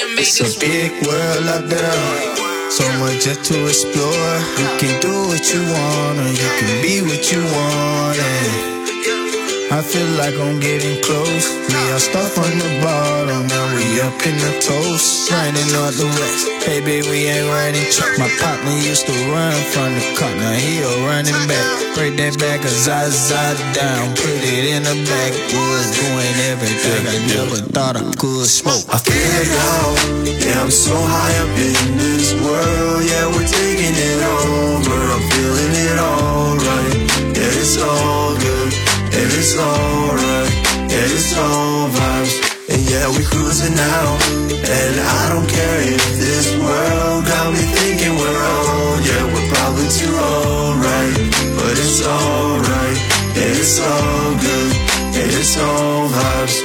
It's a big world out there. So much just to explore. You can do what you want, or you can be what you want. And I feel like I'm getting close. We all start from the bottom, in the toast. Running all the west, baby, we ain't running. My partner used to run from the car, now he a running back. Break that back, I side down, put it in the backwoods, doing everything I never thought I could smoke. I feel it now, yeah, I'm so high up in this world, yeah, we're taking it over. I'm feeling it alright, yeah, it's all good. And it's alright, yeah, it's all vibes. Yeah, we cruising now. And I don't care if this world got me thinking we're old. Yeah, we're probably too old, right? But it's alright, it's all good. It's all vibes.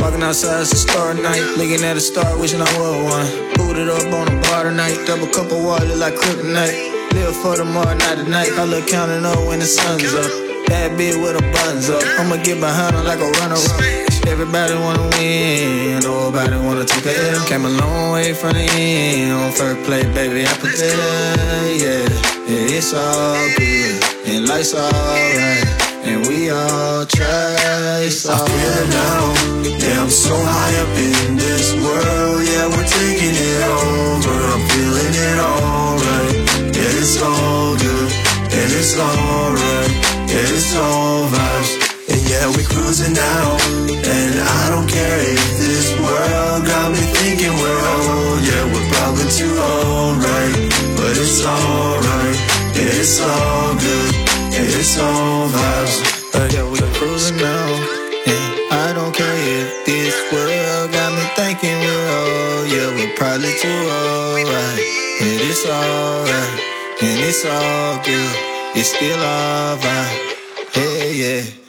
Walking outside, it's a star night. Looking at a star, wishing I was one. Booted up on a bar tonight. Double cup of water like kryptonite. Live for tomorrow, not tonight. I look counting up when the sun's up. Bad bitch with a buns up. I'ma get behind her like a runner up. Everybody wanna win, nobody wanna take a L. Came a long way from the end. On first play, baby, I put that, yeah. Yeah, it's all good, and life's alright. And we all try, it's all I feel it now, yeah, I'm so high up in this world, yeah, we're taking it over. I'm feeling it alright, yeah, it's all good, and it's alright. Yeah, it's all vibes. It's alright. It's all good. It's all vibes. Uh, yeah, we cruising now. And I don't care if this world got me thinking we're old. Yeah, we're probably too old, right? But it's alright. And it's all good. It's still all right. Hey, yeah.